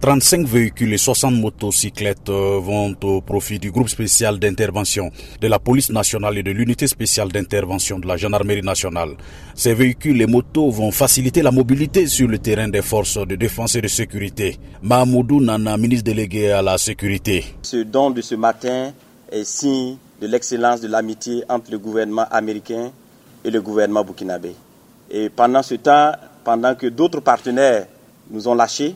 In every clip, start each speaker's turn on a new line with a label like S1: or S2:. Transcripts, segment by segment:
S1: 35 véhicules et 60 motocyclettes euh, vont au profit du groupe spécial d'intervention de la police nationale et de l'unité spéciale d'intervention de la gendarmerie nationale. Ces véhicules et motos vont faciliter la mobilité sur le terrain des forces de défense et de sécurité. Mahmoudou Nana, ministre délégué à la sécurité.
S2: Ce don de ce matin est signe de l'excellence de l'amitié entre le gouvernement américain et le gouvernement burkinabé. Et pendant ce temps, pendant que d'autres partenaires nous ont lâchés,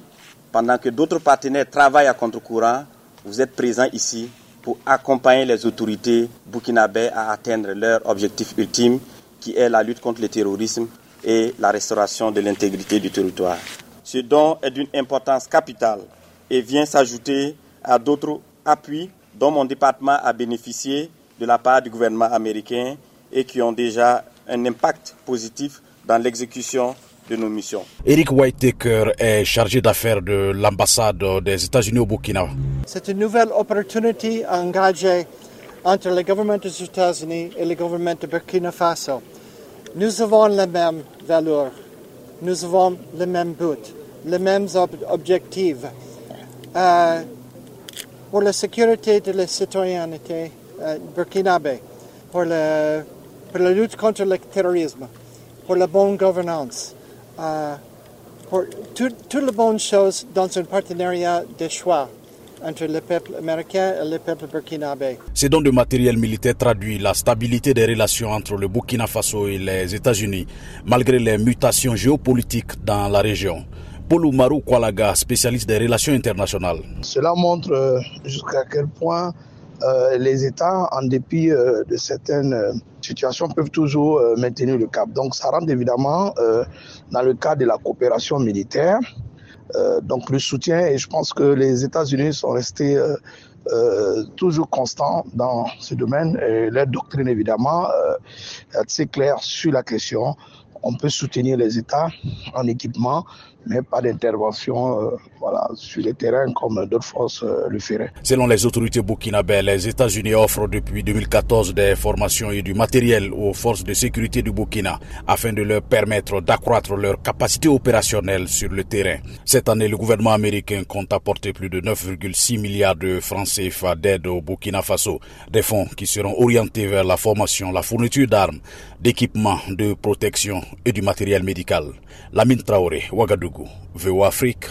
S2: pendant que d'autres partenaires travaillent à contre-courant, vous êtes présents ici pour accompagner les autorités burkinabè à atteindre leur objectif ultime, qui est la lutte contre le terrorisme et la restauration de l'intégrité du territoire. Ce don est d'une importance capitale et vient s'ajouter à d'autres appuis dont mon département a bénéficié de la part du gouvernement américain et qui ont déjà un impact positif dans l'exécution de nos missions.
S1: Eric Whitaker est chargé d'affaires de l'ambassade des États-Unis au Burkina.
S3: C'est une nouvelle opportunité à engager entre le gouvernement des États-Unis et le gouvernement de Burkina Faso. Nous avons les mêmes valeurs, nous avons les mêmes buts, les mêmes objectifs. Euh, pour la sécurité de la citoyenneté euh, burkinabé, pour, le, pour la lutte contre le terrorisme, pour la bonne gouvernance, euh, pour toutes les bonnes choses dans un partenariat de choix entre le peuple américain et le peuple burkinabé.
S1: Ces dons de matériel militaire traduit la stabilité des relations entre le Burkina Faso et les États-Unis, malgré les mutations géopolitiques dans la région. Paul Oumarou Kwalaga, spécialiste des relations internationales.
S4: Cela montre euh, jusqu'à quel point euh, les États, en dépit de certaines situations, peuvent toujours maintenir le cap. Donc ça rentre évidemment dans le cadre de la coopération militaire. donc le soutien, et je pense que les États-Unis sont restés toujours constants dans ce domaine. Et leur doctrine, évidemment, est assez claire sur la question. On peut soutenir les États en équipement, mais pas d'intervention euh, voilà, sur le terrain comme d'autres forces euh, le feraient.
S1: Selon les autorités burkinabè, les États-Unis offrent depuis 2014 des formations et du matériel aux forces de sécurité du Burkina afin de leur permettre d'accroître leur capacité opérationnelle sur le terrain. Cette année, le gouvernement américain compte apporter plus de 9,6 milliards de francs CFA d'aide au Burkina Faso, des fonds qui seront orientés vers la formation, la fourniture d'armes, d'équipements de protection et du matériel médical. Lamine Traoré, Ouagadougou, VO Afrique.